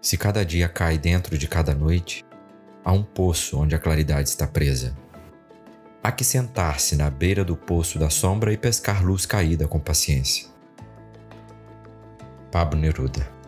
Se cada dia cai dentro de cada noite, há um poço onde a claridade está presa. Há que sentar-se na beira do poço da sombra e pescar luz caída com paciência. Pablo Neruda